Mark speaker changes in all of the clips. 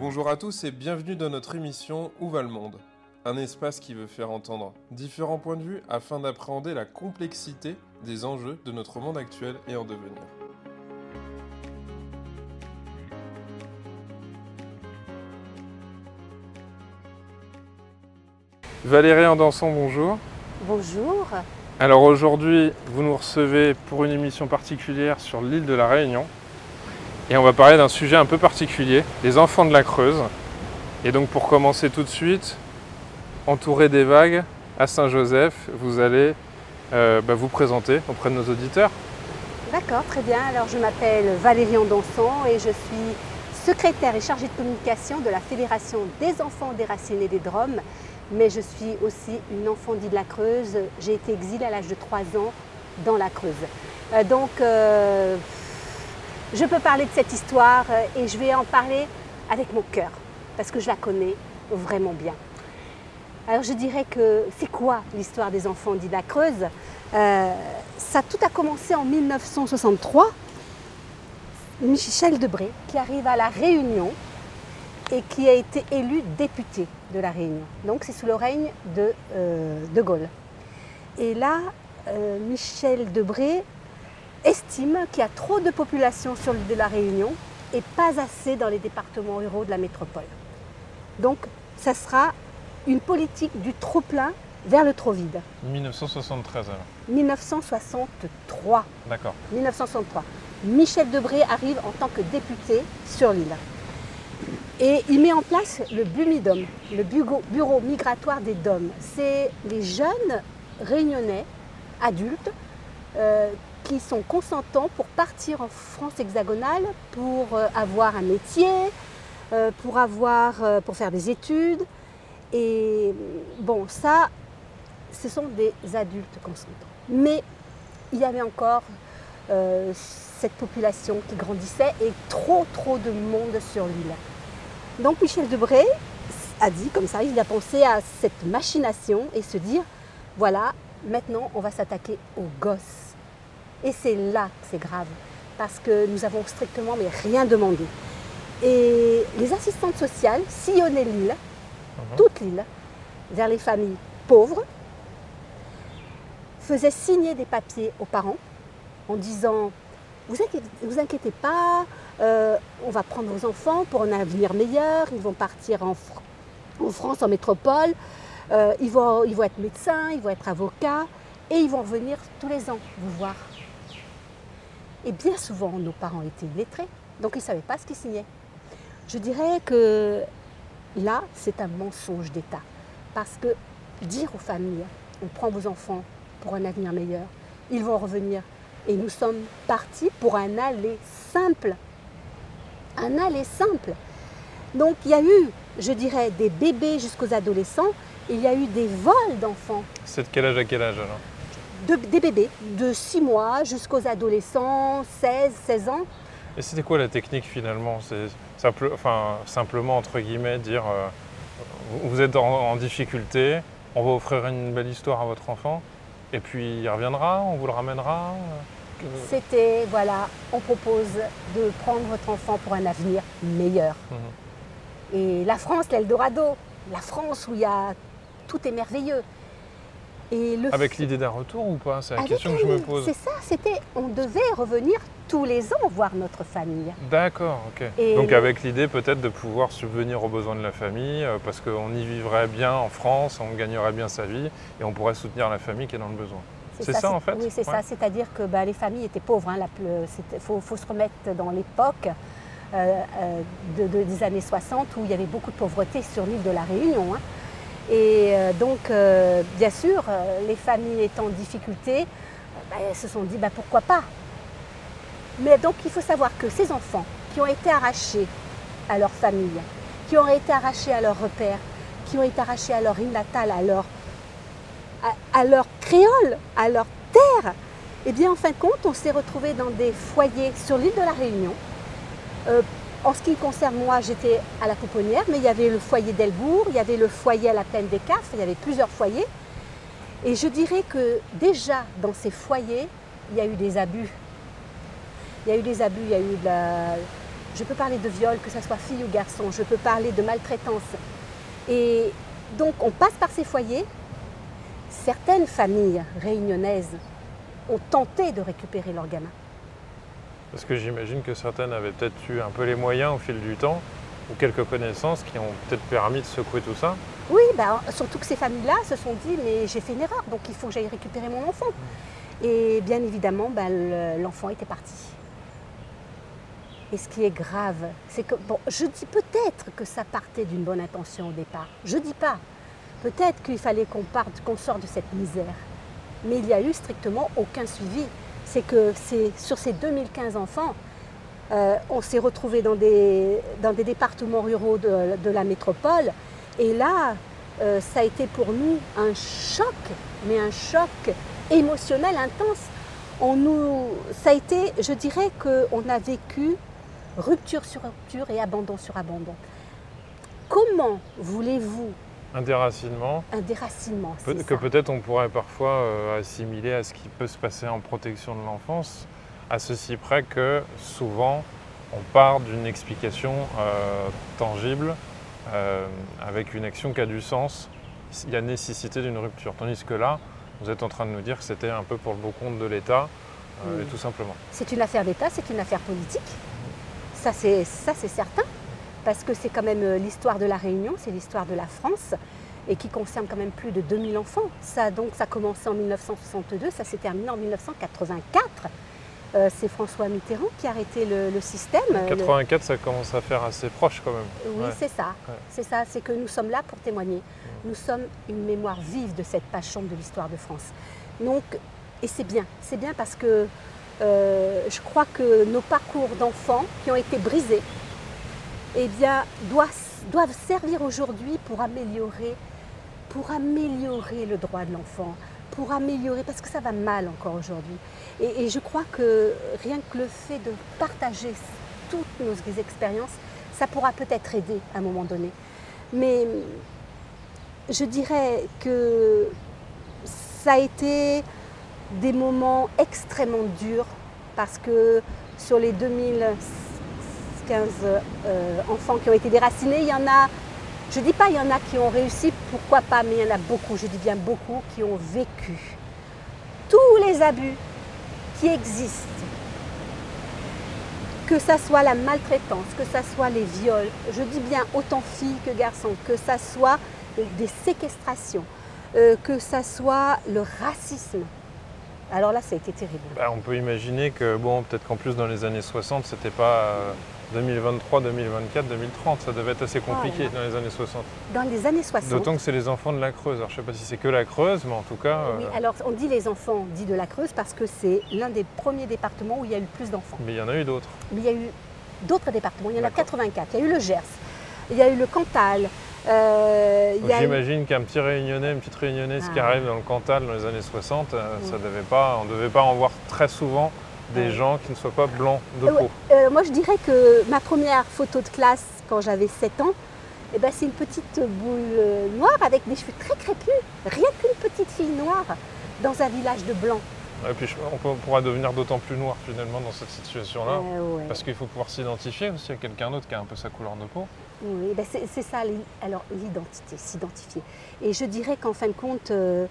Speaker 1: Bonjour à tous et bienvenue dans notre émission Où va le monde? Un espace qui veut faire entendre différents points de vue afin d'appréhender la complexité des enjeux de notre monde actuel et en devenir. Valérie Andanson, bonjour.
Speaker 2: Bonjour.
Speaker 1: Alors aujourd'hui, vous nous recevez pour une émission particulière sur l'île de la Réunion. Et on va parler d'un sujet un peu particulier, les enfants de la Creuse. Et donc pour commencer tout de suite, entouré des vagues à Saint-Joseph, vous allez euh, bah, vous présenter auprès de nos auditeurs.
Speaker 2: D'accord, très bien. Alors je m'appelle Valérie Andonson et je suis secrétaire et chargée de communication de la Fédération des enfants déracinés des Drômes. Mais je suis aussi une enfant d'île de la Creuse. J'ai été exilée à l'âge de 3 ans dans la Creuse. Euh, donc euh, je peux parler de cette histoire et je vais en parler avec mon cœur parce que je la connais vraiment bien. Alors je dirais que c'est quoi l'histoire des enfants la Creuse? Euh, Ça tout a commencé en 1963. Michel Debré qui arrive à la Réunion et qui a été élu député de la Réunion. Donc c'est sous le règne de euh, De Gaulle. Et là, euh, Michel Debré estime qu'il y a trop de population sur l'île de la Réunion et pas assez dans les départements ruraux de la métropole. Donc ça sera une politique du trop plein vers le trop vide.
Speaker 1: 1973 alors
Speaker 2: 1963.
Speaker 1: D'accord.
Speaker 2: 1963. Michel Debré arrive en tant que député sur l'île. Et il met en place le BUMIDOM, le Bureau, migratoire des DOM. C'est les jeunes réunionnais, adultes, euh, qui sont consentants pour partir en France hexagonale, pour euh, avoir un métier, euh, pour, avoir, euh, pour faire des études. Et bon, ça, ce sont des adultes consentants. Mais il y avait encore cette population qui grandissait et trop, trop de monde sur l'île. Donc Michel Debré a dit comme ça, il a pensé à cette machination et se dire, voilà, maintenant on va s'attaquer aux gosses. Et c'est là que c'est grave, parce que nous avons strictement mais rien demandé. Et les assistantes sociales sillonnaient l'île, toute l'île, vers les familles pauvres, faisaient signer des papiers aux parents en disant vous inquiétez, vous inquiétez pas, euh, on va prendre vos enfants pour un avenir meilleur, ils vont partir en, Fr- en France, en métropole, euh, ils, vont, ils vont être médecins, ils vont être avocats, et ils vont revenir tous les ans vous voir. Et bien souvent, nos parents étaient illettrés, donc ils ne savaient pas ce qu'ils signaient. Je dirais que là, c'est un mensonge d'État. Parce que dire aux familles, on prend vos enfants pour un avenir meilleur, ils vont revenir. Et nous sommes partis pour un aller simple. Un aller simple. Donc il y a eu, je dirais, des bébés jusqu'aux adolescents, il y a eu des vols d'enfants
Speaker 1: C'est de quel âge à quel âge alors?
Speaker 2: De- des bébés de 6 mois jusqu'aux adolescents, 16, 16 ans.
Speaker 1: Et c'était quoi la technique finalement? C'est simple, enfin, simplement entre guillemets dire euh, vous- êtes en, en difficulté, on va offrir une belle histoire à votre enfant, et puis il reviendra, on vous le ramènera. euh,
Speaker 2: C'était, voilà, on propose de prendre votre enfant pour un avenir meilleur.
Speaker 1: Mhm.
Speaker 2: Et la France, l'Eldorado, la France où il y a tout est merveilleux. Et le
Speaker 1: Avec l'idée d'un retour ou pas? C'est la
Speaker 2: Avec
Speaker 1: question que je me pose.
Speaker 2: C'est ça, c'était, on devait revenir tous les ans voir notre famille.
Speaker 1: D'accord, ok.
Speaker 2: Et-
Speaker 1: Donc avec l'idée peut-être de pouvoir subvenir aux besoins de la famille, euh, parce qu'on y vivrait bien en France, on gagnerait bien sa vie, et on pourrait soutenir la famille qui est dans le besoin. C'est ça, en fait?
Speaker 2: Oui, c'est
Speaker 1: Ouais.
Speaker 2: ça. C'est-à-dire que bah, les familles étaient pauvres. Il faut, faut se remettre dans l'époque euh, euh, de- de- des années 60 où il y avait beaucoup de pauvreté sur l'île de la Réunion. hein. Et euh, donc, euh, bien sûr, euh, les familles étant en difficulté, bah, elles se sont dit bah, pourquoi pas? Mais donc, il faut savoir que ces enfants qui ont été arrachés à leur famille, qui ont été arrachés à leur repère, qui ont été arrachés à leur île natale, à leur à, leur créole, à leur terre, eh bien, en fin de compte, on s'est retrouvés dans des foyers sur l'île de la Réunion. En ce qui concerne, moi, j'étais à la Pouponnière, mais il y avait le foyer d'Elbourg, il y avait le foyer à la plaine des Cafres, il y avait plusieurs foyers. Et je dirais que déjà, dans ces foyers, il y a eu des abus. Il y a eu des abus, il y a eu de la- Je peux parler de viol, que ce soit fille ou garçon. Je peux parler de maltraitance. Et donc, on passe par ces foyers. Certaines familles réunionnaises ont tenté de récupérer leurs gamins.
Speaker 1: Parce que j'imagine que certaines avaient peut-être eu un peu les moyens au fil du temps, ou quelques connaissances qui ont peut-être permis de secouer tout ça.
Speaker 2: Oui, bah, surtout que ces familles-là se sont dit, mais j'ai fait une erreur, donc il faut que j'aille récupérer mon enfant. Et bien évidemment, bah, le- l'enfant était parti. Et ce qui est grave, c'est que, bon, je dis peut-être que ça partait d'une bonne intention au départ. Je dis pas. Peut-être qu'il fallait qu'on parte, qu'on sorte de cette misère. Mais il n'y a eu strictement aucun suivi. C'est que sur ces 2015 enfants, euh, on s'est retrouvés dans des, départements ruraux de, de la métropole. Et là, euh, ça a été pour nous un choc, mais un choc émotionnel intense. On nous, ça a été, je dirais qu'on a vécu rupture sur rupture et abandon sur abandon. Comment voulez-vous
Speaker 1: Un déracinement
Speaker 2: un déracinement c'est
Speaker 1: que peut-être on pourrait parfois euh, assimiler à ce qui peut se passer en protection de l'enfance, à ceci près que souvent on part d'une explication euh, tangible euh, avec une action qui a du sens. Il y a nécessité d'une rupture. Tandis que là, vous êtes en train de nous dire que c'était un peu pour le bon compte de l'État,
Speaker 2: Oui.
Speaker 1: et tout simplement.
Speaker 2: C'est une affaire d'État, c'est une affaire politique. Ça, c'est certain, parce que c'est quand même euh, l'histoire de la Réunion, c'est l'histoire de la France, et qui concerne quand même plus de 2000 enfants. Ça, donc, ça a commencé en 1962, ça s'est terminé en 1984. Euh, c'est François Mitterrand qui a arrêté le, le système. Euh, le-
Speaker 1: 84, ça commence à faire assez proche quand même.
Speaker 2: Oui,
Speaker 1: Ouais.
Speaker 2: c'est ça.
Speaker 1: Ouais.
Speaker 2: C'est ça, c'est que nous sommes là pour témoigner. Nous sommes une mémoire vive de cette page sombre de l'histoire de France. Donc, et c'est bien, c'est bien parce que euh, je crois que nos parcours d'enfants qui ont été brisés, eh bien, doivent, servir aujourd'hui pour améliorer, pour améliorer le droit de l'enfant, pour améliorer, parce que ça va mal encore aujourd'hui. Et, et je crois que rien que le fait de partager toutes nos expériences, ça pourra peut-être aider à un moment donné. Mais je dirais que ça a été des moments extrêmement durs parce que sur les 2015 euh, enfants qui ont été déracinés, il y en a, je ne dis pas il y en a qui ont réussi, pourquoi pas, mais il y en a beaucoup, je dis bien beaucoup, qui ont vécu tous les abus qui existent que ça soit la maltraitance, que ça soit les viols, je dis bien autant filles que garçons, que ça soit des séquestrations, euh, que ça soit le racisme. Alors là, ça a été terrible.
Speaker 1: Bah, on peut imaginer que, bon, peut-être qu'en plus dans les années 60, c'était pas euh, 2023, 2024, 2030. Ça devait être assez compliqué
Speaker 2: Oh
Speaker 1: dans les années 60.
Speaker 2: Dans les années 60,
Speaker 1: D'autant que c'est les enfants de la Creuse. Alors je sais pas si c'est que la Creuse, mais en tout cas,
Speaker 2: oui,
Speaker 1: euh,
Speaker 2: alors on dit les enfants dits de la Creuse parce que c'est l'un des premiers départements où il y a eu le plus d'enfants.
Speaker 1: mais il y en a eu d'autres.
Speaker 2: Mais il y a eu d'autres départements, il y en a
Speaker 1: D'accord.
Speaker 2: 84. Il y a eu le Gers, il y a eu le Cantal, euh, eu-
Speaker 1: J'imagine qu'un petit réunionnais, une petite réunionnaise qui
Speaker 2: Ah.
Speaker 1: arrive dans le Cantal dans les années 60, euh,
Speaker 2: Oui.
Speaker 1: ça devait pas, on ne devait pas en voir très souvent des gens qui ne soient pas blancs de
Speaker 2: Euh,
Speaker 1: peau.
Speaker 2: Euh, moi, je dirais que ma première photo de classe, quand j'avais 7 ans, eh ben, c'est une petite boule euh, noire avec des cheveux très crépus. Rien qu'une petite fille noire dans un village de blancs.
Speaker 1: Et puis on, pourra devenir d'autant plus noir finalement dans cette situation-là.
Speaker 2: Euh, ouais.
Speaker 1: Parce qu'il faut pouvoir s'identifier aussi à quelqu'un d'autre qui a un peu sa couleur de peau.
Speaker 2: Oui, ben, c'est ça, alors l'identité, s'identifier. Et je dirais qu'en fin de compte, euh,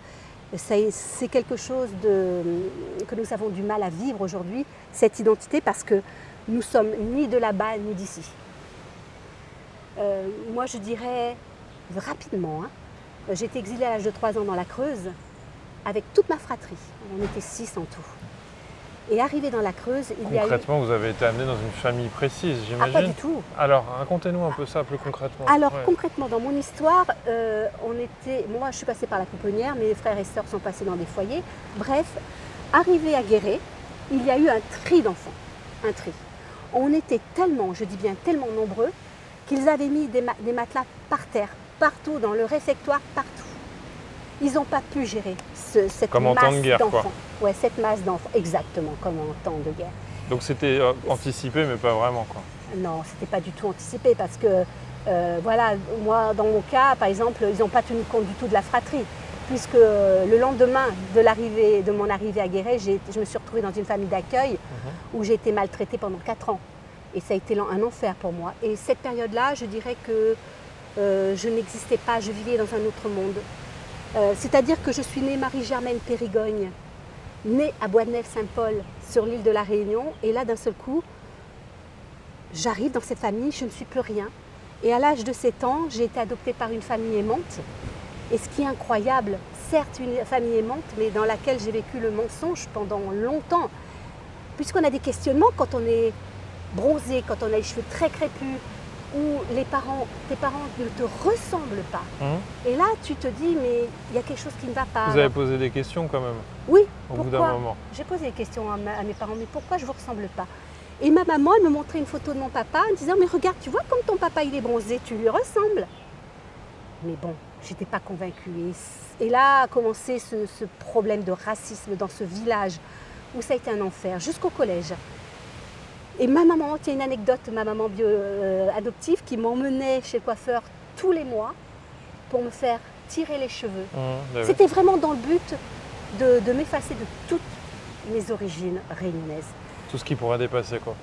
Speaker 2: c'est quelque chose que nous avons du mal à vivre aujourd'hui, cette identité, parce que nous sommes ni de là-bas ni d'ici. Euh, moi, je dirais rapidement, hein, j'ai exilée à l'âge de 3 ans dans la Creuse avec toute ma fratrie. On était 6 en tout. Et arrivé dans la Creuse, il y a eu...
Speaker 1: Concrètement, vous avez été amené dans une famille précise,
Speaker 2: Ah,
Speaker 1: j'imagine.
Speaker 2: pas du tout.
Speaker 1: Alors, racontez-nous un peu ça plus concrètement.
Speaker 2: Alors
Speaker 1: Ouais.
Speaker 2: concrètement, dans mon histoire, euh, on était, moi je suis passée par la pouponnière, mes frères et sœurs sont passés dans des foyers. Bref, arrivé à Guéret, il y a eu un tri d'enfants, un tri. On était tellement, je dis bien tellement nombreux, qu'ils avaient mis des, ma- des matelas par terre, partout, dans le réfectoire, partout. Ils n'ont pas pu gérer ce- cette
Speaker 1: Comme en
Speaker 2: masse
Speaker 1: temps de guerre, quoi.
Speaker 2: d'enfants. Ouais, cette masse d'enfants, exactement comme en temps de guerre.
Speaker 1: Donc c'était euh, anticipé, mais pas vraiment. Quoi.
Speaker 2: Non, c'était pas du tout anticipé parce que, euh, voilà, moi, dans mon cas, par exemple, ils n'ont pas tenu compte du tout de la fratrie. Puisque euh, le lendemain de, l'arrivée, de mon arrivée à Guéret, j'ai- je me suis retrouvée dans une famille d'accueil où j'ai été maltraitée pendant 4 ans. Et ça a été un enfer pour moi. Et cette période-là, je dirais que euh, je n'existais pas, je vivais dans un autre monde. Euh, c'est-à-dire que je suis née Marie-Germaine Périgogne, née à Bois-de-Nef-Saint-Paul, sur l'île de la Réunion. Et là, d'un seul coup, j'arrive dans cette famille, je ne suis plus rien. Et à l'âge de 7 ans, j'ai été adoptée par une famille aimante. Et ce qui est incroyable, certes une famille aimante, mais dans laquelle j'ai vécu le mensonge pendant longtemps. Puisqu'on a des questionnements quand on est bronzé, quand on a les cheveux très crépus, où les parents, tes parents ne te ressemblent pas.
Speaker 1: Hum.
Speaker 2: Et là, tu te dis, mais il y a quelque chose qui ne va pas.
Speaker 1: Vous avez posé des questions quand même
Speaker 2: Oui,
Speaker 1: au bout d'un
Speaker 2: pourquoi
Speaker 1: moment.
Speaker 2: J'ai posé des questions à, ma- à mes parents, mais pourquoi je ne vous ressemble pas Et ma maman, elle me montrait une photo de mon papa en me disant, mais regarde, tu vois comme ton papa il est bronzé, tu lui ressembles. Mais bon, j'étais pas convaincue. Et, là a commencé ce, ce problème de racisme dans ce village où ça a été un enfer, jusqu'au collège. Et ma maman, tiens une anecdote, ma maman bio, euh, adoptive qui m'emmenait chez le coiffeur tous les mois pour me faire tirer les cheveux.
Speaker 1: Hum, bah oui.
Speaker 2: C'était vraiment dans le but de, de m'effacer de toutes mes origines réunionnaises.
Speaker 1: Tout ce qui pourrait dépasser quoi.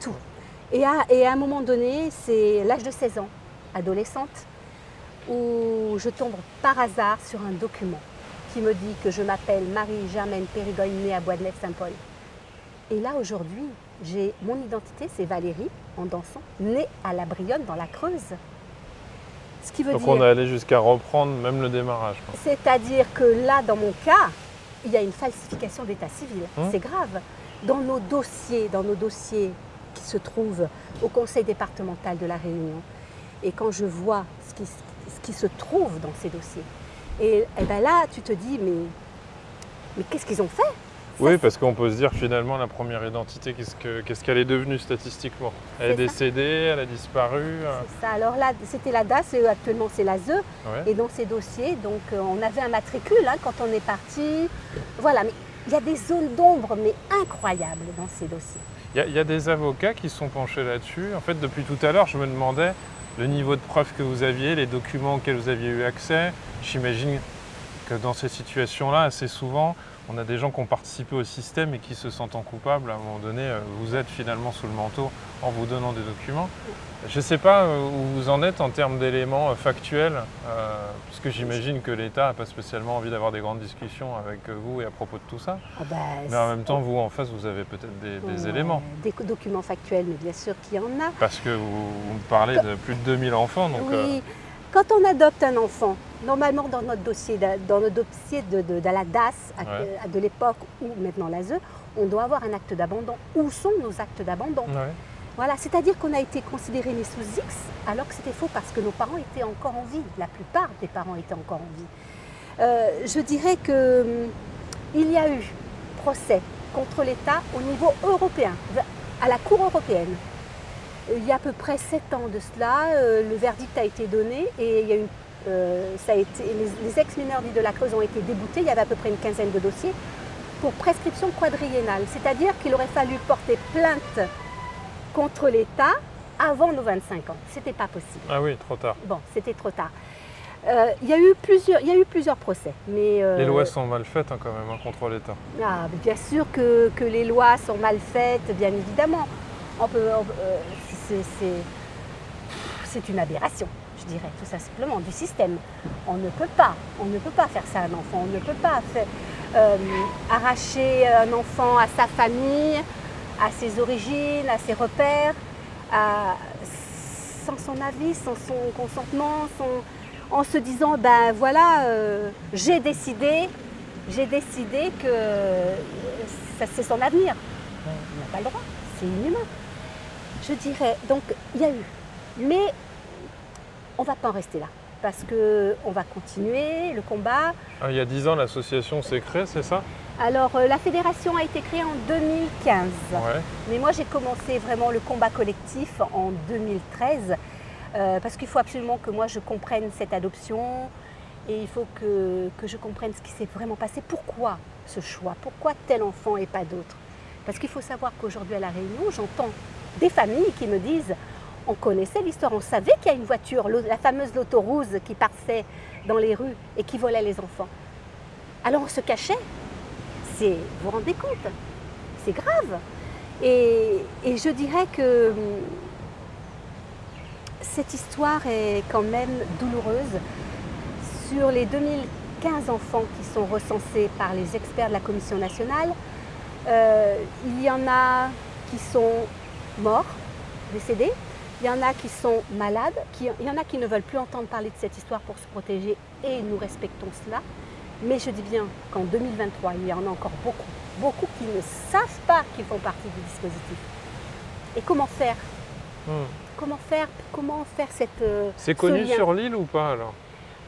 Speaker 2: Tout. Et à, et à un moment donné, c'est l'âge de 16 ans, adolescente, où je tombe par hasard sur un document qui me dit que je m'appelle Marie-Germaine Périgogne, née à Bois-de-Nef-Saint-Paul. Et là, aujourd'hui, j'ai mon identité, c'est Valérie, en dansant, née à la Brionne, dans la Creuse. Ce qui veut
Speaker 1: Donc
Speaker 2: dire...
Speaker 1: on est allé jusqu'à reprendre même le démarrage.
Speaker 2: C'est-à-dire que là, dans mon cas, il y a une falsification d'état civil.
Speaker 1: Hum.
Speaker 2: C'est grave. Dans nos dossiers, dans nos dossiers qui se trouvent au Conseil départemental de la Réunion, et quand je vois ce qui, ce qui se trouve dans ces dossiers, et, et ben là, tu te dis, mais, mais qu'est-ce qu'ils ont fait?
Speaker 1: Oui, parce qu'on peut se dire finalement la première identité, qu'est-ce que- qu'est-ce qu'elle est devenue statistiquement? Elle est décédée, elle a disparu. euh,
Speaker 2: C'est ça. Alors là, c'était la DAS, et actuellement c'est la ZE.
Speaker 1: ouais.
Speaker 2: Et dans ces dossiers, donc euh, on avait un matricule hein, quand on est parti. Voilà, mais il y a des zones d'ombre, mais incroyables dans ces dossiers.
Speaker 1: Il y, y a des avocats qui sont penchés là-dessus. En fait, depuis tout à l'heure, je me demandais le niveau de preuve que vous aviez, les documents auxquels vous aviez eu accès. J'imagine que dans ces situations-là, assez souvent, on a des gens qui ont participé au système et qui se sentent coupables. À un moment donné, euh, vous êtes finalement sous le manteau en vous donnant des documents. Je ne sais pas euh, où vous en êtes en termes d'éléments euh, factuels, euh, puisque j'imagine que l'État n'a pas spécialement envie d'avoir des grandes discussions avec vous et à propos de tout ça.
Speaker 2: Ah ben,
Speaker 1: Mais en même temps, vous, en face, vous avez peut-être des, éléments.
Speaker 2: Des documents factuels, mais bien sûr qu'il y en a.
Speaker 1: Parce que vous, vous me parlez de plus de 2000 enfants, donc
Speaker 2: oui,
Speaker 1: euh,
Speaker 2: quand on adopte un enfant, normalement dans notre dossier, dans notre dossier de, de- de la DAS
Speaker 1: Ouais.
Speaker 2: à de l'époque ou maintenant l'ASE, on doit avoir un acte d'abandon. Où sont nos actes d'abandon
Speaker 1: ouais.
Speaker 2: Voilà, c'est-à-dire qu'on a été considérés nés sous X alors que c'était faux parce que nos parents étaient encore en vie. La plupart des parents étaient encore en vie. Euh, je dirais que hum, il y a eu procès contre l'État au niveau européen, à la Cour européenne. Il y a à peu près sept ans de cela, euh, le verdict a été donné et il y a eu, euh, ça a été, les, les ex-mineurs dits de la Creuse ont été déboutés. Il y avait à peu près une quinzaine de dossiers pour prescription quadriennale, c'est-à-dire qu'il aurait fallu porter plainte contre l'État avant nos 25 ans. C'était pas possible.
Speaker 1: Ah oui, trop tard.
Speaker 2: Bon, c'était trop tard. Euh, il, y a eu plusieurs, il y a eu plusieurs procès. Mais, euh,
Speaker 1: Les lois sont mal faites hein, quand même hein, contre l'État.
Speaker 2: ah, bien sûr que, que les lois sont mal faites, bien évidemment. On peut, on peut- euh, c'est, une aberration, je dirais, tout simplement, du système. On ne peut pas, on ne peut pas faire ça à un enfant. On ne peut pas euh, arracher un enfant à sa famille, à ses origines, à ses repères, sans son avis, sans son consentement, en se disant ben voilà, euh, j'ai décidé, j'ai décidé que c'est son avenir. Il n'a pas le droit, c'est inhumain. Je dirais, donc il y a eu, mais on ne va pas en rester là parce que on va continuer le combat.
Speaker 1: Ah, il y a 10 ans, l'association s'est créée, c'est ça?
Speaker 2: Alors euh, la fédération a été créée en 2015.
Speaker 1: Ouais.
Speaker 2: Mais moi, j'ai commencé vraiment le combat collectif en 2013 euh, parce qu'il faut absolument que moi je comprenne cette adoption et il faut que, que je comprenne ce qui s'est vraiment passé. Pourquoi ce choix? Pourquoi tel enfant et pas d'autre? Parce qu'il faut savoir qu'aujourd'hui à La Réunion, j'entends des familles qui me disent on connaissait l'histoire, on savait qu'il y a une voiture, la fameuse loto rouge qui passait dans les rues et qui volait les enfants. Alors on se cachait. Vous vous rendez compte? C'est grave. Et, et je dirais que hum, cette histoire est quand même douloureuse. Sur les 2015 enfants qui sont recensés par les experts de la Commission nationale, euh, il y en a qui sont morts, décédés, il y en a qui sont malades, qui- il y en a qui ne veulent plus entendre parler de cette histoire pour se protéger et nous respectons cela. Mais je dis bien qu'en 2023, il y en a encore beaucoup, beaucoup qui ne savent pas qu'ils font partie du dispositif. Et comment faire?
Speaker 1: Hmm.
Speaker 2: Comment faire Comment faire cette euh,
Speaker 1: C'est
Speaker 2: ce
Speaker 1: connu sur l'île ou pas alors?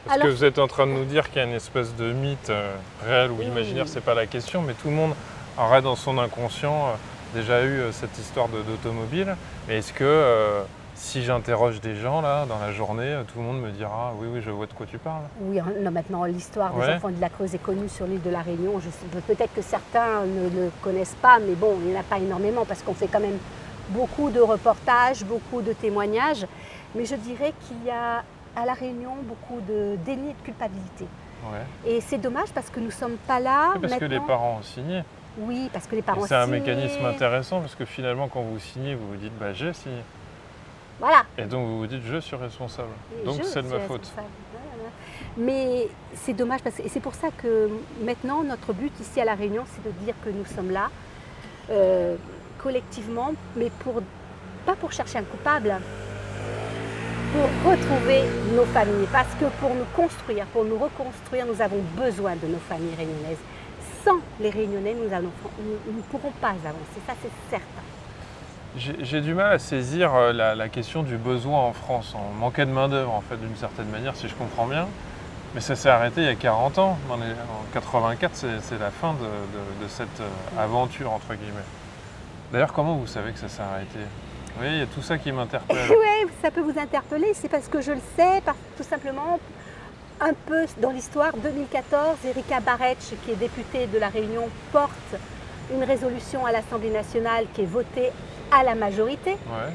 Speaker 1: Parce
Speaker 2: Alors-
Speaker 1: que vous êtes en train de nous dire qu'il y a une espèce de mythe euh, réel ou imaginaire, c'est pas la question, mais tout le monde aurait dans son inconscient euh, déjà eu euh, cette histoire d'automobile. Mais est-ce que euh, si j'interroge des gens là dans la journée, tout le monde me dira oui oui je vois de quoi tu parles
Speaker 2: Oui, hein, non, maintenant l'histoire des
Speaker 1: Ouais.
Speaker 2: enfants de la Creuse est connue sur l'île de la Réunion. Peut-être que certains ne le connaissent pas, mais bon, il n'y en a pas énormément parce qu'on fait quand même beaucoup de reportages, beaucoup de témoignages. Mais je dirais qu'il y a à la Réunion beaucoup de déni de culpabilité.
Speaker 1: Ouais.
Speaker 2: Et c'est dommage parce que nous ne sommes pas là.
Speaker 1: Parce que les parents ont signé.
Speaker 2: Oui, parce que les parents
Speaker 1: C'est un
Speaker 2: signaient.
Speaker 1: mécanisme intéressant parce que finalement quand vous signez, vous vous dites bah j'ai signé.
Speaker 2: Voilà.
Speaker 1: Et donc vous vous dites je suis responsable.
Speaker 2: Et
Speaker 1: Donc c'est de ma faute.
Speaker 2: Mais c'est dommage parce que et c'est pour ça que maintenant notre but ici à la Réunion, c'est de dire que nous sommes là euh, collectivement, mais pour pas pour chercher un coupable, pour retrouver nos familles. Parce que pour nous construire, pour nous reconstruire, nous avons besoin de nos familles réunionnaises. Sans les Réunionnais, nous allons- nous nous ne pourrons pas avancer. Ça, c'est certain.
Speaker 1: J'ai du mal à saisir euh, la, la question du besoin en France. On manquait de main-d'œuvre, en fait, d'une certaine manière, si je comprends bien. Mais ça s'est arrêté il y a 40 ans. En 84, c'est la fin de, de- de cette euh, aventure, entre guillemets. D'ailleurs, comment vous savez que ça s'est arrêté? Oui, il y a tout ça qui m'interpelle.
Speaker 2: Oui, ça peut vous interpeller, c'est parce que je le sais, tout simplement, un peu dans l'histoire, 2014, Erika Barretch, qui est députée de la Réunion, porte une résolution à l'Assemblée nationale qui est votée à la majorité.
Speaker 1: Ouais.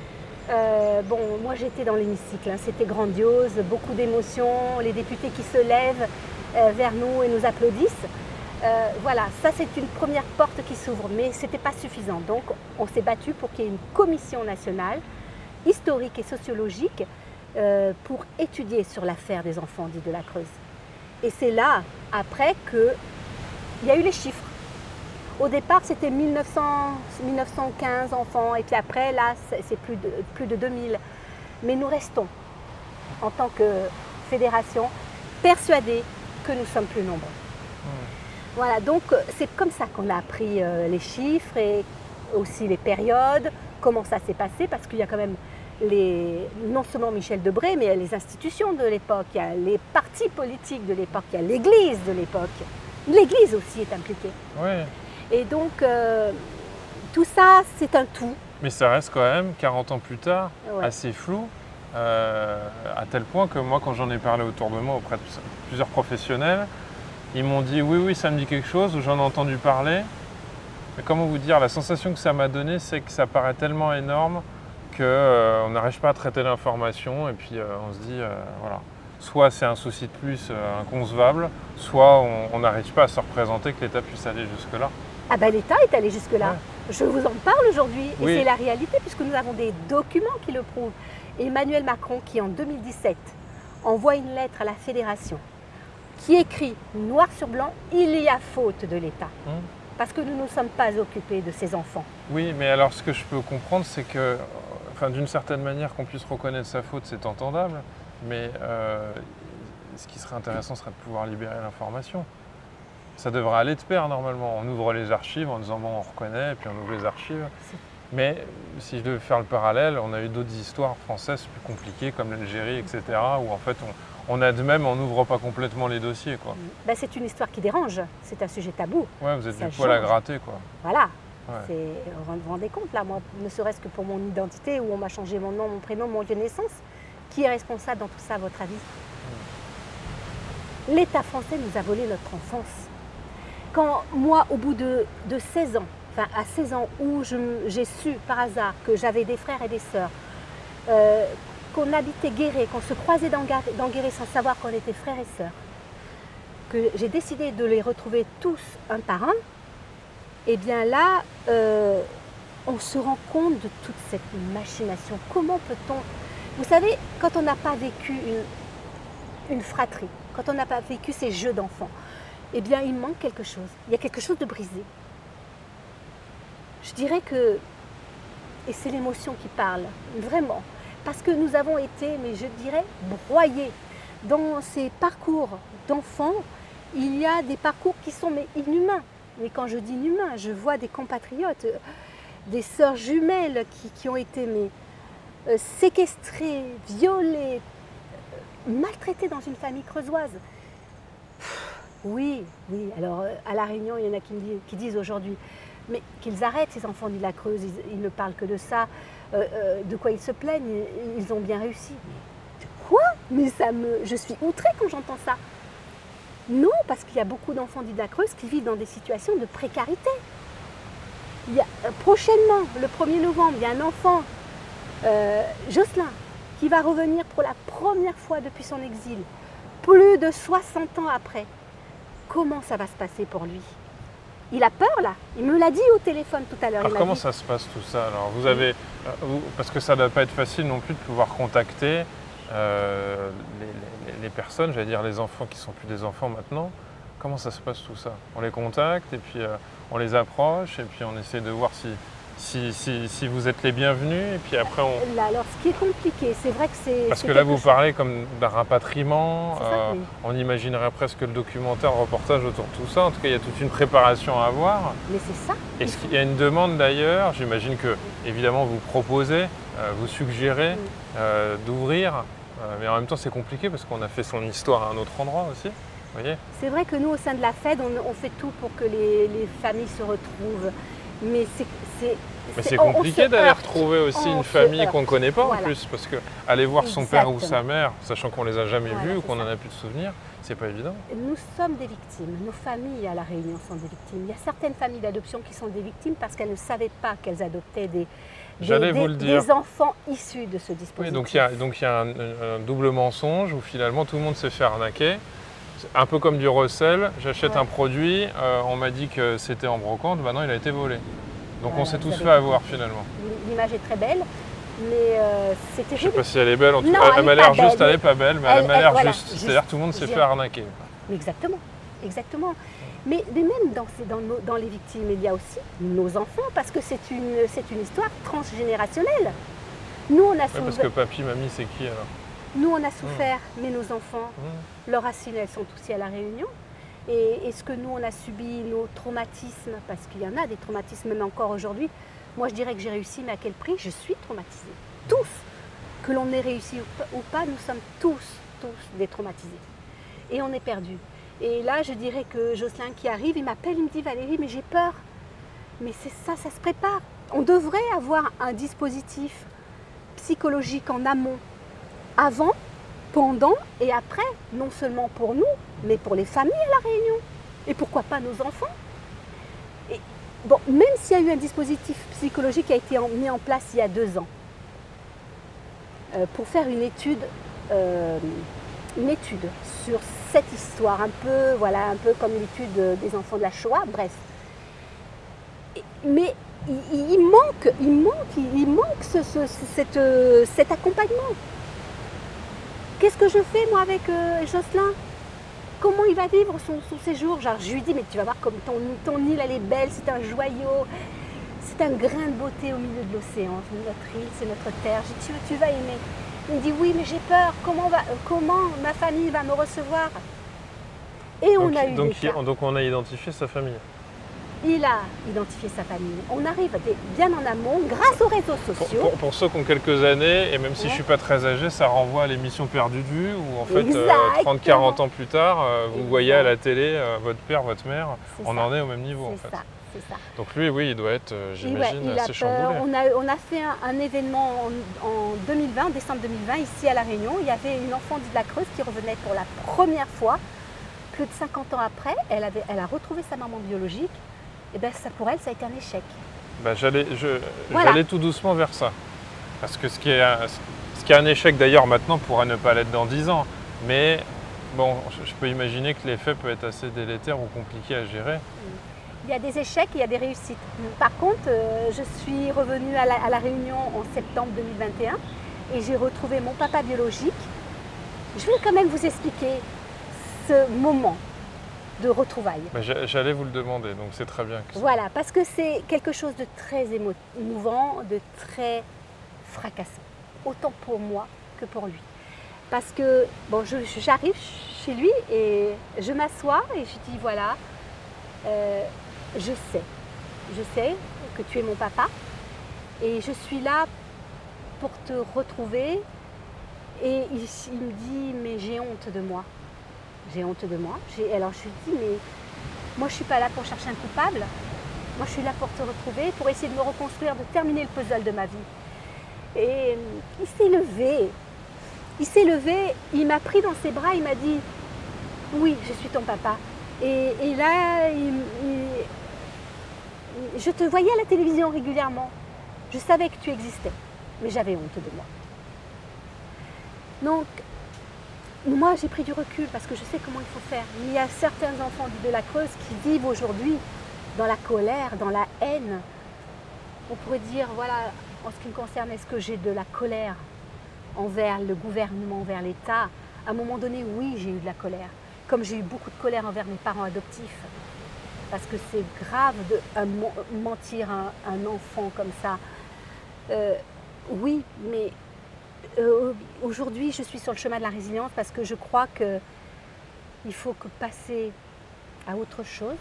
Speaker 2: Euh, bon, moi j'étais dans l'hémicycle, hein, c'était grandiose, beaucoup d'émotions, les députés qui se lèvent euh, vers nous et nous applaudissent. Euh, voilà, ça c'est une première porte qui s'ouvre, mais ce n'était pas suffisant. Donc on s'est battu pour qu'il y ait une commission nationale historique et sociologique euh, pour étudier sur l'affaire des enfants dits de la Creuse. Et c'est là, après, qu'il y a eu les chiffres. Au départ, c'était 1900 1915 enfants, et puis après, là, c'est plus de, plus de 2000. Mais nous restons, en tant que fédération, persuadés que nous sommes plus nombreux. Voilà, donc euh, c'est comme ça qu'on a appris euh, les chiffres et aussi les périodes, comment ça s'est passé, parce qu'il y a quand même les, non seulement Michel Debré, mais les institutions de l'époque, il y a les partis politiques de l'époque, il y a l'Église de l'époque. L'Église aussi est impliquée.
Speaker 1: Ouais.
Speaker 2: Et donc, euh, tout ça, c'est un tout.
Speaker 1: Mais ça reste quand même, 40 ans plus tard,
Speaker 2: Ouais.
Speaker 1: assez flou, euh, à tel point que moi, quand j'en ai parlé autour de moi auprès de plusieurs professionnels, ils m'ont dit oui, oui, ça me dit quelque chose, ou j'en ai entendu parler. Mais comment vous dire, la sensation que ça m'a donnée, c'est que ça paraît tellement énorme qu'on n'arrive pas à traiter l'information, et puis euh, on se dit, euh, voilà, soit c'est un souci de plus euh, inconcevable, soit on- n'arrive pas à se représenter que l'État puisse aller jusque-là.
Speaker 2: Ah ben l'État est allé jusque-là.
Speaker 1: Ouais.
Speaker 2: Je vous en parle aujourd'hui et c'est la réalité puisque nous avons des documents qui le prouvent. Emmanuel Macron qui en 2017 envoie une lettre à la fédération qui écrit noir sur blanc il y a faute de l'État
Speaker 1: Hum.
Speaker 2: parce que nous ne nous sommes pas occupés de ces enfants.
Speaker 1: Oui, mais alors ce que je peux comprendre, c'est que, euh, enfin, d'une certaine manière, qu'on puisse reconnaître sa faute, c'est entendable, mais euh, ce qui serait intéressant serait de pouvoir libérer l'information. Ça devrait aller de pair normalement. On ouvre les archives en disant bon, on reconnaît, et puis on ouvre les archives. Mais si je devais faire le parallèle, on a eu d'autres histoires françaises plus compliquées, comme l'Algérie, etc., où en fait on, on aide même, on n'ouvre pas complètement les dossiers. Quoi.
Speaker 2: Ben, c'est une histoire qui dérange, c'est un sujet tabou.
Speaker 1: Ouais, vous êtes
Speaker 2: Ça
Speaker 1: du poil à gratter. Quoi.
Speaker 2: Voilà. C'est- Vous vous rendez compte là, moi, ne serait-ce que pour mon identité où on m'a changé mon nom, mon prénom, mon lieu de naissance, qui est responsable dans tout ça à votre avis? L'État français nous a volé notre enfance. Quand moi, au bout de, de 16 ans, enfin à 16 ans où j'ai su par hasard que j'avais des frères et des sœurs, euh, qu'on habitait Guéret, qu'on se croisait dans, dans Guéret sans savoir qu'on était frères et sœurs, que j'ai décidé de les retrouver tous un par un, et bien là, euh, on se rend compte de toute cette machination. Comment peut-on... Vous savez, quand on n'a pas vécu une, une fratrie, quand on n'a pas vécu ces jeux d'enfants, eh bien, il manque quelque chose. Il y a quelque chose de brisé. Je dirais que, et c'est l'émotion qui parle, vraiment, parce que nous avons été, mais je dirais, broyés dans ces parcours d'enfants. Il y a des parcours qui sont mais inhumains. Mais quand je dis inhumains, je vois des compatriotes, euh, des sœurs jumelles qui, ont été euh, séquestrées, violées, euh, maltraitées dans une famille creusoise. Oui, oui. Alors, à La Réunion, il y en a qui, disent, aujourd'hui, mais qu'ils arrêtent ces enfants de la Creuse, ils, ne parlent que de ça. De quoi ils se plaignent ils, ils ont bien réussi. Quoi? Mais ça me, je suis outrée quand j'entends ça. Non, parce qu'il y a beaucoup d'enfants d'Île de la Creuse qui vivent dans des situations de précarité. Il y a, euh, prochainement, le 1er novembre, il y a un enfant, euh, Jocelyn, qui va revenir pour la première fois depuis son exil, plus de 60 ans après. Comment ça va se passer pour lui? Il a peur là. Il me l'a dit au téléphone tout à l'heure.
Speaker 1: Alors comment
Speaker 2: dit-
Speaker 1: ça se passe tout ça? Alors vous avez, euh, vous- parce que ça ne doit pas être facile non plus de pouvoir contacter euh, les, les- les personnes, j'allais dire les enfants qui sont plus des enfants maintenant. Comment ça se passe tout ça? On les contacte et puis euh, on les approche et puis on essaie de voir si, si, si- si vous êtes les bienvenus et puis après on...
Speaker 2: Là, alors, ce qui est compliqué, c'est vrai que c'est.
Speaker 1: Parce que là vous
Speaker 2: chose-
Speaker 1: parlez comme d'un rapatriement,
Speaker 2: ça,
Speaker 1: euh,
Speaker 2: oui.
Speaker 1: on imaginerait presque le documentaire, le reportage autour de tout ça. En tout cas il y a toute une préparation à avoir.
Speaker 2: Mais c'est ça.
Speaker 1: Est-ce qu'il y a une demande d'ailleurs J'imagine que, évidemment, vous proposez, euh, vous suggérez euh, d'ouvrir, mais en même temps, c'est compliqué parce qu'on a fait son histoire à un autre endroit aussi.
Speaker 2: C'est vrai que nous, au sein de la Fed, on, on fait tout pour que les, les familles se retrouvent. Mais c'est.
Speaker 1: Mais
Speaker 2: c'est-
Speaker 1: compliqué d'aller retrouver aussi
Speaker 2: On
Speaker 1: une famille qu'on ne connaît pas en plus. Parce que aller voir son père ou sa mère, sachant qu'on les a jamais
Speaker 2: Voilà,
Speaker 1: vus ou qu'on n'en a plus de souvenirs, c'est pas évident.
Speaker 2: Nous sommes des victimes. Nos familles à La Réunion sont des victimes. Il y a certaines familles d'adoption qui sont des victimes parce qu'elles ne savaient pas qu'elles adoptaient des, des-
Speaker 1: J'allais
Speaker 2: des-
Speaker 1: vous le dire.
Speaker 2: des enfants issus de ce dispositif.
Speaker 1: Oui, donc il y a, donc il y a un, un double mensonge où finalement tout le monde s'est fait arnaquer. Un peu comme du recel, j'achète
Speaker 2: Ouais.
Speaker 1: un produit, euh, on m'a dit que c'était en brocante, maintenant il a été volé. Donc on s'est
Speaker 2: vous
Speaker 1: tous fait avoir finalement.
Speaker 2: L'image est très belle, mais euh, c'est
Speaker 1: Je sais pas si elle est belle, en tout cas,
Speaker 2: elle
Speaker 1: elle m'a l'air juste, elle est pas belle, mais elle,
Speaker 2: elle-
Speaker 1: m'a l'air
Speaker 2: voilà,
Speaker 1: juste.
Speaker 2: juste.
Speaker 1: C'est-à-dire que tout le monde s'est fait arnaquer.
Speaker 2: Exactement, exactement. Mais, mais même dans, les victimes, il y a aussi nos enfants, parce que c'est une, histoire transgénérationnelle. Nous, on a
Speaker 1: Ouais, parce
Speaker 2: souffert,
Speaker 1: que papy, mamie, c'est qui alors?
Speaker 2: Nous, on a souffert mais nos enfants,
Speaker 1: Mmh.
Speaker 2: leurs racines, elles sont aussi à La Réunion. Et est-ce que nous, on a subi nos traumatismes? Parce qu'il y en a des traumatismes, même encore aujourd'hui. Moi, je dirais que j'ai réussi, mais à quel prix? Je suis traumatisée. Tous Que l'on ait réussi ou pas- ou pas, nous sommes tous, tous des traumatisés. Et on est perdus. Et là, je dirais que Jocelyn qui arrive, il m'appelle, il me dit Valérie, mais j'ai peur. Mais c'est ça, ça se prépare. On devrait avoir un dispositif psychologique en amont, avant, pendant et après, non seulement pour nous, mais pour les familles à La Réunion. Et pourquoi pas nos enfants même s'il y a eu un dispositif psychologique qui a été mis en place il y a deux ans, euh, pour faire une étude, euh, une étude sur cette histoire, un peu, voilà, un peu comme l'étude des enfants de la Shoah, bref. Mais il, manque, il manque, il, manque ce- cette, euh, cet accompagnement. Qu'est-ce que je fais moi avec euh, Jocelyn? Comment il va vivre son, son séjour? Genre, Je lui dis, mais tu vas voir comme ton, ton île, elle est belle, c'est un joyau, c'est un grain de beauté au milieu de l'océan. C'est notre île, c'est notre terre. Je dis, tu, tu vas aimer. Il me dit, oui, mais j'ai peur. Comment, va, comment ma famille va me recevoir? Et on a eu
Speaker 1: donc,
Speaker 2: des cas.
Speaker 1: il- donc on a identifié sa famille.
Speaker 2: Il a identifié sa famille. On arrive bien en amont grâce aux réseaux sociaux.
Speaker 1: pour- pour ceux qui ont quelques années, et même si
Speaker 2: Ouais.
Speaker 1: je suis pas très âgé, ça renvoie à l'émission Perdu de vue, où en fait,
Speaker 2: Exactement.
Speaker 1: 30-40 ans plus tard, euh, vous voyez à la télé euh, votre père, votre mère, on
Speaker 2: ça.
Speaker 1: en est au même niveau en fait.
Speaker 2: ça.
Speaker 1: Donc lui, oui, il doit être, euh,
Speaker 2: ouais,
Speaker 1: j'imagine,
Speaker 2: a
Speaker 1: assez chamboulé.
Speaker 2: On a, on a fait un, un événement en, en 2020, décembre 2020, ici à La Réunion. Il y avait une enfant de la Creuse qui revenait pour la première fois. Plus de 50 ans après, elle, avait, elle a retrouvé sa maman biologique. Et bien, ça, pour elle, ça a été un échec.
Speaker 1: Bah, j'allais, je-
Speaker 2: Voilà.
Speaker 1: j'allais tout doucement vers ça. Parce que ce qui est, un- ce qui est un échec d'ailleurs maintenant pourrait ne pas l'être dans 10 ans. Mais bon, je, je peux imaginer que l'effet peut être assez délétère ou compliqué à gérer.
Speaker 2: Il y a des échecs, il y a des réussites. Par contre, euh, je suis revenue à la, à la Réunion en septembre 2021 et j'ai retrouvé mon papa biologique. Je vais quand même vous expliquer ce moment de retrouvailles.
Speaker 1: J'a- J'allais vous le demander, donc c'est très bien. que-
Speaker 2: Voilà, parce que c'est quelque chose de très émo- émouvant, de très fracassant, autant pour moi que pour lui. Parce que, bon, j'arrive chez lui et je m'assois et je dis, voilà, euh, je sais, je sais que tu es mon papa et je suis là pour te retrouver. Et il, il me dit, mais j'ai honte de moi. J'ai honte de moi. Alors je lui dis, mais moi, je ne suis pas là pour chercher un coupable. Moi, je suis là pour te retrouver, pour essayer de me reconstruire, de terminer le puzzle de ma vie. Et euh, il s'est levé. Il s'est levé, il m'a pris dans ses bras, il m'a dit Oui, je suis ton papa. Et, là, il- je te voyais à la télévision régulièrement. Je savais que tu existais, mais j'avais honte de moi. Donc, moi, j'ai pris du recul parce que je sais comment il faut faire. Il y a certains enfants de la Creuse qui vivent aujourd'hui dans la colère, dans la haine. On pourrait dire, voilà, en ce qui me concerne, est-ce que j'ai de la colère envers le gouvernement, envers l'État? À un moment donné, oui, j'ai eu de la colère. Comme j'ai eu beaucoup de colère envers mes parents adoptifs. Parce que c'est grave de euh, men- mentir à un enfant comme ça. Euh, oui, mais euh, aujourd'hui, je suis sur le chemin de la résilience parce que je crois que il faut que passer à autre chose,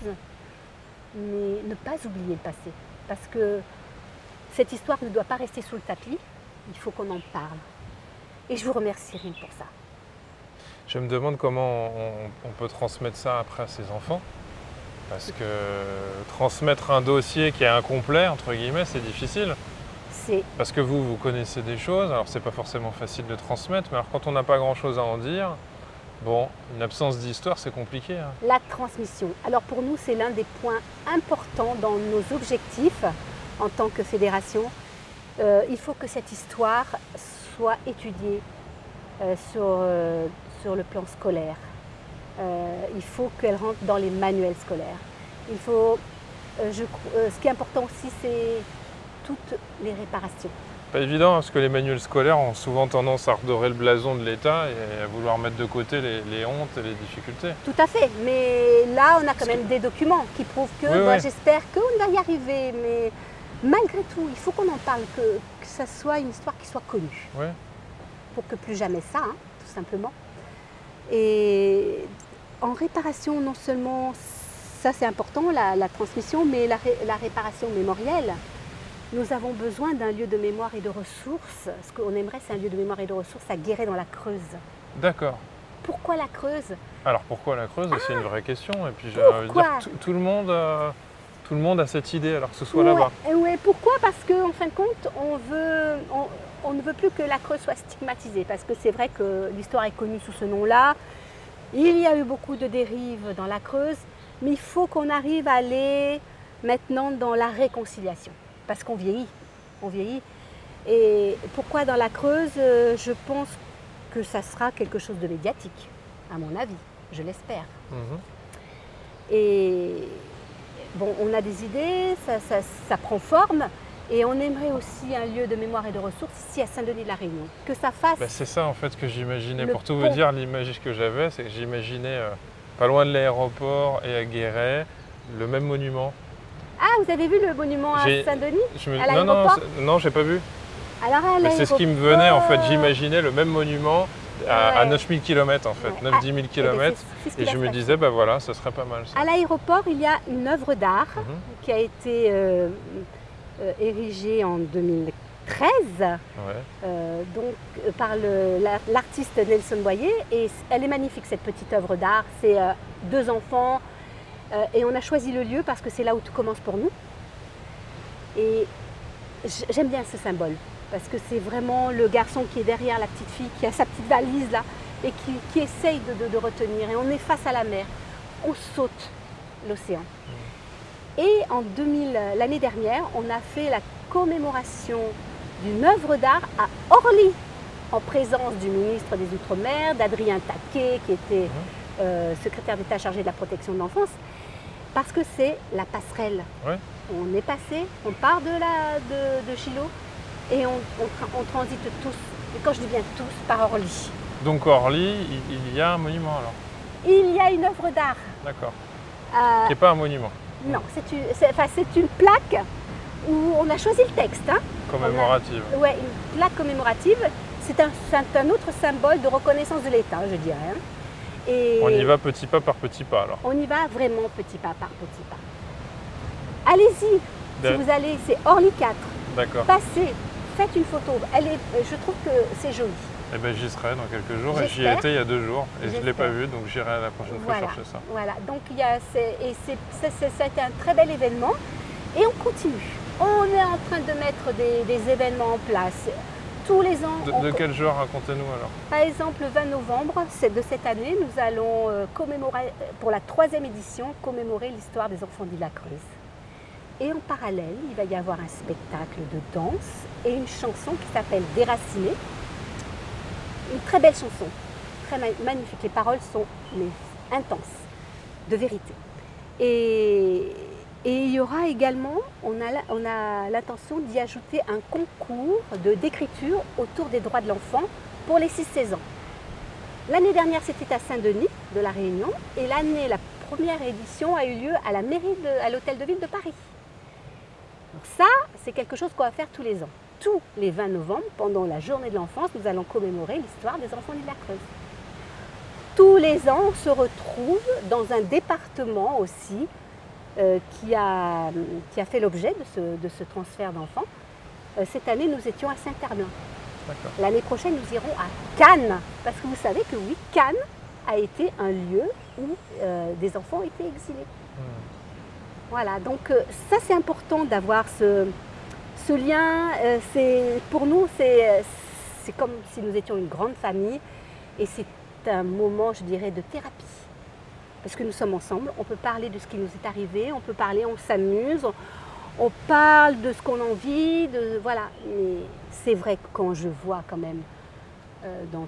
Speaker 2: mais ne pas oublier le passé. Parce que cette histoire ne doit pas rester sous le tapis, il faut qu'on en parle. Et je vous remercie rien que pour ça.
Speaker 1: Je me demande comment on, on peut transmettre ça après à ses enfants. Parce que transmettre un dossier qui est incomplet, entre guillemets, c'est difficile.
Speaker 2: C'est
Speaker 1: Parce que vous, vous connaissez des choses, alors c'est pas forcément facile de transmettre, mais alors quand on n'a pas grand chose à en dire, bon, une absence d'histoire, c'est compliqué. hein.
Speaker 2: la transmission. Alors pour nous, c'est l'un des points importants dans nos objectifs en tant que fédération. Euh, il faut que cette histoire soit étudiée euh, sur, euh, sur le plan scolaire. Il faut qu'elle rentre dans les manuels scolaires. Il faut, je ce qui est important aussi, c'est toutes les réparations.
Speaker 1: Pas évident, parce que les manuels scolaires ont souvent tendance à redorer le blason de l'État et à vouloir mettre de côté les, les hontes et les difficultés.
Speaker 2: Tout à fait, mais là on a quand même des documents qui prouvent que,
Speaker 1: Oui, oui.
Speaker 2: j'espère qu'on va y arriver, mais malgré tout, il faut qu'on en parle, que, que ça soit une histoire qui soit connue,
Speaker 1: Ouais.
Speaker 2: pour que plus jamais ça, hein, tout simplement. Et en réparation, non seulement ça c'est important, la, la transmission, mais la, ré- la réparation mémorielle. Nous avons besoin d'un lieu de mémoire et de ressources. Ce qu'on aimerait, c'est un lieu de mémoire et de ressources à Guéret dans la Creuse.
Speaker 1: D'accord.
Speaker 2: Pourquoi la Creuse?
Speaker 1: Alors pourquoi la Creuse? C'est une vraie question. Et puis j'ai envie de dire, tout, le monde, euh, tout le monde a cette idée, alors que ce soit
Speaker 2: Ouais,
Speaker 1: là-bas.
Speaker 2: et ouais, pourquoi? Parce qu'en fin de compte, on, veut, on, on ne veut plus que la Creuse soit stigmatisée. Parce que c'est vrai que l'histoire est connue sous ce nom-là. Il y a eu beaucoup de dérives dans la Creuse, mais il faut qu'on arrive à aller maintenant dans la réconciliation. Parce qu'on vieillit. On vieillit. Et pourquoi dans la Creuse Euh, Je pense que ça sera quelque chose de médiatique, à mon avis. Je l'espère.
Speaker 1: Mhm.
Speaker 2: Et bon, on a des idées, ça, ça- ça prend forme. Et on aimerait aussi un lieu de mémoire et de ressources ici à Saint-Denis-de-la Réunion. Que ça fasse.
Speaker 1: Bah, c'est ça en fait que j'imaginais. Pour tout
Speaker 2: pont.
Speaker 1: vous dire, l'image que j'avais, c'est que j'imaginais euh, pas loin de l'aéroport et à Guéret, le même monument.
Speaker 2: Ah, vous avez vu le monument à Saint-Denis
Speaker 1: me-
Speaker 2: À
Speaker 1: non, non, non, j'ai pas vu.
Speaker 2: Alors à
Speaker 1: c'est ce qui me venait en fait.
Speaker 2: l'aéroport-
Speaker 1: J'imaginais le même monument à, à
Speaker 2: Ouais.
Speaker 1: 9000 km en fait,
Speaker 2: Ouais.
Speaker 1: 9-10 000
Speaker 2: Eh ben,
Speaker 1: km. Et je me disais, bah voilà, ce serait pas mal ça.
Speaker 2: À l'aéroport, il y a une œuvre d'art
Speaker 1: Mhm.
Speaker 2: qui a été euh, euh, érigée en 2013
Speaker 1: Ouais.
Speaker 2: euh, donc, euh, par la- l'artiste Nelson Boyer. Et elle est magnifique, cette petite œuvre d'art. C'est euh, deux enfants. Euh, et on a choisi le lieu parce que c'est là où tout commence pour nous. Et j'aime bien ce symbole. Parce que c'est vraiment le garçon qui est derrière la petite fille, qui a sa petite valise là, et qui, qui essaye de, de- de retenir. Et on est face à la mer. On saute l'océan. Et en 2000, euh, l'année dernière, on a fait la commémoration d'une œuvre d'art à Orly, en présence du ministre des Outre-mer, d'Adrien Taquet, qui était euh, secrétaire d'État chargé de la protection de l'enfance. Parce que c'est la passerelle.
Speaker 1: Ouais.
Speaker 2: On est passé, on part de, la, de, de Chilo et on, on tra- on transite tous, et quand je dis bien tous, par Orly.
Speaker 1: Donc Orly, il, il y a un monument alors.
Speaker 2: Il y a une œuvre d'art.
Speaker 1: D'accord.
Speaker 2: euh,
Speaker 1: Qui n'est pas un monument
Speaker 2: non, c'est une, enfin, une plaque où on a choisi le texte. Hein.
Speaker 1: commémorative.
Speaker 2: Ouais, une plaque commémorative. C'est un, un autre symbole de reconnaissance de l'État, je dirais. hein. Et
Speaker 1: On y va petit pas par petit pas alors.
Speaker 2: on y va vraiment petit pas par petit pas. Allez-y, si
Speaker 1: D'a-
Speaker 2: vous allez, c'est Orly 4.
Speaker 1: D'accord.
Speaker 2: Passez, faites une photo. Elle est, je trouve que c'est joli.
Speaker 1: Eh ben j'y serai dans quelques jours et j'y étais il y a deux jours et je ne l'ai pas vu donc j'irai la prochaine fois
Speaker 2: Voilà,
Speaker 1: chercher ça.
Speaker 2: voilà. Donc il y a, et c'est, c'est- c'est- ça a été un très bel événement et on continue. On est en train de mettre des, des événements en place. Tous les ans,
Speaker 1: De,
Speaker 2: on
Speaker 1: de quel genre racontez-nous alors
Speaker 2: par exemple le 20 novembre c'est de cette année, nous allons euh, commémorer, pour la troisième édition, commémorer l'histoire des enfants d'Île la Creuse. Et en parallèle, il va y avoir un spectacle de danse et une chanson qui s'appelle Déraciné. Une très belle chanson, très ma- magnifique. Les paroles sont mais, intenses, de vérité. Et, et il y aura également, on a, l'intention d'y ajouter un concours de- d'écriture autour des droits de l'enfant pour les 6-16 ans. L'année dernière, c'était à Saint-Denis de la Réunion et l'année, la première édition a eu lieu à la mairie, de- à l'hôtel de ville de Paris. Donc ça, c'est quelque chose qu'on va faire tous les ans. Tous les 20 novembre, pendant la journée de l'enfance, nous allons commémorer l'histoire des enfants d'Île la Creuse. Tous les ans, on se retrouve dans un département aussi euh, qui, a, qui a fait l'objet de ce, de ce transfert d'enfants. Euh, cette année, nous étions à Saint-Herblain. L'année prochaine, nous irons à Cannes. Parce que vous savez que oui, Cannes a été un lieu où euh, des enfants ont été exilés. Voilà, donc ça c'est important d'avoir ce, ce lien. C'est, pour nous, c'est, c'est comme si nous étions une grande famille et c'est un moment, je dirais, de thérapie. Parce que nous sommes ensemble, on peut parler de ce qui nous est arrivé, on peut parler, on s'amuse, on, parle de ce qu'on a envie, de, voilà. Mais c'est vrai que quand je vois quand même euh, dans,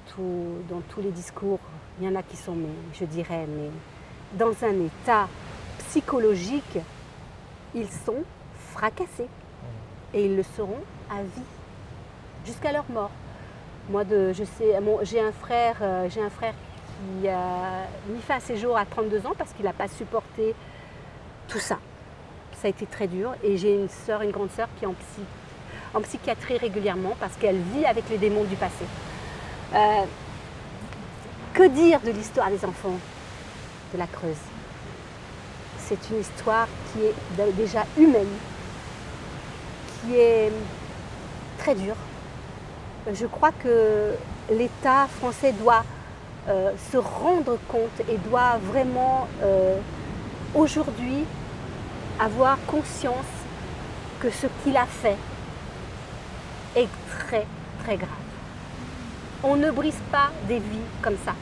Speaker 2: dans tous les discours, il y en a qui sont, je dirais, mais dans un état psychologique, ils sont fracassés. Et ils le seront à vie, jusqu'à leur mort. Moi, de, je sais, j'ai un frère, euh, j'ai un frère qui a mis fin à ses jours à 32 ans parce qu'il n'a pas supporté tout ça. Ça a été très dur. Et j'ai une sœur, une grande sœur qui est en, en psychiatrie régulièrement parce qu'elle vit avec les démons du passé. Euh, que dire de l'histoire des enfants de la Creuse? C'est une histoire qui est déjà humaine, qui est très dure. Je crois que l'État français doit euh, se rendre compte et doit vraiment euh, aujourd'hui avoir conscience que ce qu'il a fait est très très grave. On ne brise pas des vies comme ça.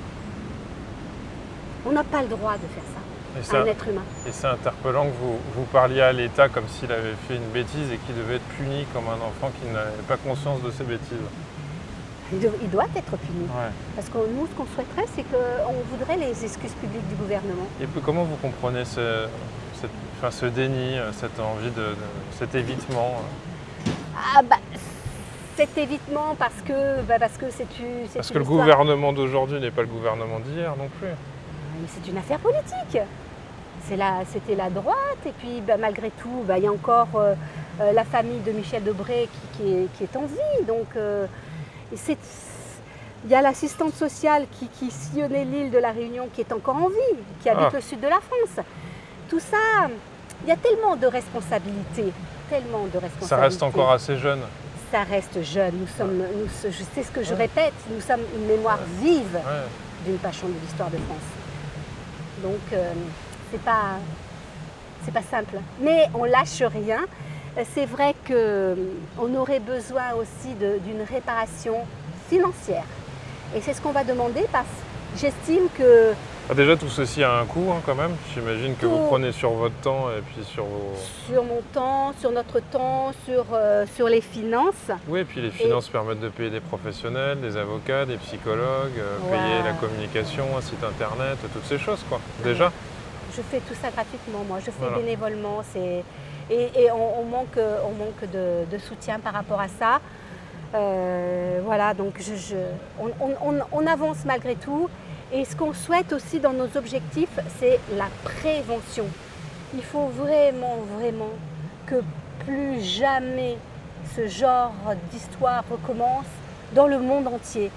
Speaker 2: On n'a pas le droit de faire ça
Speaker 1: Et
Speaker 2: un être humain.
Speaker 1: et c'est interpellant que vous, vous parliez à l'État comme s'il avait fait une bêtise et qu'il devait être puni comme un enfant qui n'avait pas conscience de ses bêtises.
Speaker 2: Il, doit- il doit être puni.
Speaker 1: Ouais.
Speaker 2: Parce que nous, ce qu'on souhaiterait, c'est qu'on voudrait les excuses publiques du gouvernement.
Speaker 1: Et puis, comment vous comprenez ce, cette- enfin, ce déni, euh, cette envie de, de- cet évitement euh,
Speaker 2: Ah bah, cet évitement parce que bah, parce que c'est
Speaker 1: Parce que le
Speaker 2: histoire-
Speaker 1: gouvernement d'aujourd'hui n'est pas le gouvernement d'hier non plus.
Speaker 2: Mais c'est une affaire politique. C'est la- C'était la droite et puis bah, malgré tout, bah, il y a encore euh, euh, la famille de Michel Debré qui, qui est, qui est en vie. Donc euh, et il y a l'assistante sociale qui, qui sillonnait l'île de la Réunion qui est encore en vie, qui habite
Speaker 1: Ah.
Speaker 2: le sud de la France. Tout ça, il y a tellement de responsabilités, tellement de responsabilités.
Speaker 1: Ça reste encore assez jeune.
Speaker 2: Ça reste jeune. Nous sommes, nous, je sais ce que je
Speaker 1: Ouais.
Speaker 2: répète, nous sommes une mémoire vive d'une passion de l'histoire de France. Donc, euh, c'est pas, c'est pas simple. Mais on lâche rien. Euh, C'est vrai qu'on aurait besoin aussi d'une réparation financière. Et c'est ce qu'on va demander parce que j'estime que
Speaker 1: Ah, déjà, tout ceci a un coût hein, quand même. J'imagine que vous prenez sur votre temps et puis sur vos.
Speaker 2: sur mon temps, sur notre temps, sur, euh, sur les finances,
Speaker 1: Oui, et puis les finances permettent de payer des professionnels, des avocats, des psychologues, euh, payer la communication, un site internet, toutes ces choses quoi. Déjà.
Speaker 2: Je fais tout ça gratuitement, moi. Je fais
Speaker 1: Voilà.
Speaker 2: bénévolement. C'est... Et, on, manque, on manque de, soutien par rapport à ça. Euh, voilà, donc je, on, avance malgré tout. Et ce qu'on souhaite aussi dans nos objectifs, c'est la prévention. Il faut vraiment, vraiment que plus jamais ce genre d'histoire recommence dans le monde entier.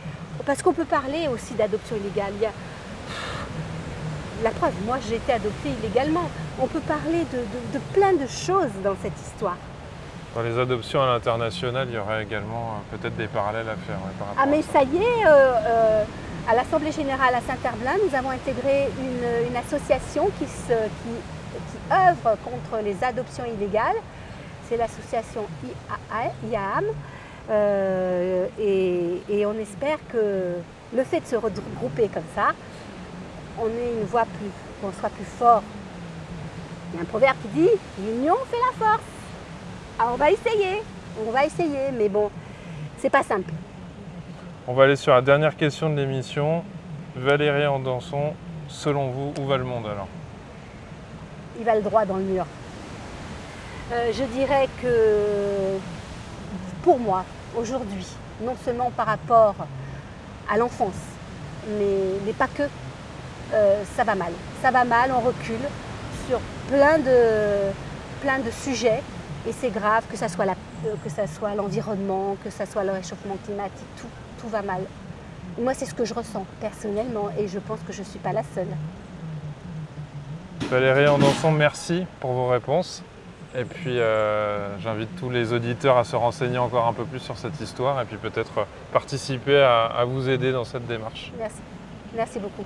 Speaker 2: Parce qu'on peut parler aussi d'adoption illégale. La preuve, moi j'ai été adoptée illégalement. On peut parler de, de- de plein de choses dans cette histoire.
Speaker 1: Dans les adoptions à l'international, il y aurait également euh, peut-être des parallèles à faire ouais, par rapport
Speaker 2: Ah mais
Speaker 1: ça.
Speaker 2: ça y est, euh, euh, à l'Assemblée générale à Saint-Herblain, nous avons intégré une, une association qui, se, qui, qui œuvre contre les adoptions illégales. C'est l'association IAA IAAM. Euh, et, et on espère que le fait de se regrouper comme ça, on ait une voix plus, qu'on soit plus fort. Il y a un proverbe qui dit l'union fait la force. Ah, on va essayer, on va essayer, mais bon, c'est pas simple.
Speaker 1: On va aller sur la dernière question de l'émission. Valérie Andanson, selon vous, où va le monde alors
Speaker 2: il va le droit dans le mur. Euh, je dirais que pour moi, aujourd'hui, non seulement par rapport à l'enfance, mais, mais pas que, euh, ça va mal. Ça va mal, on recule sur plein de, plein de sujets et c'est grave, que ce soit, la- euh, que ça soit l'environnement, que ce soit le réchauffement climatique, tout, tout va mal. Moi, c'est ce que je ressens personnellement et je pense que je ne suis pas la seule.
Speaker 1: Valérie Andanson, merci pour vos réponses. Et puis euh, j'invite tous les auditeurs à se renseigner encore un peu plus sur cette histoire et puis peut-être participer à- à vous aider dans cette démarche.
Speaker 2: Merci. Merci beaucoup.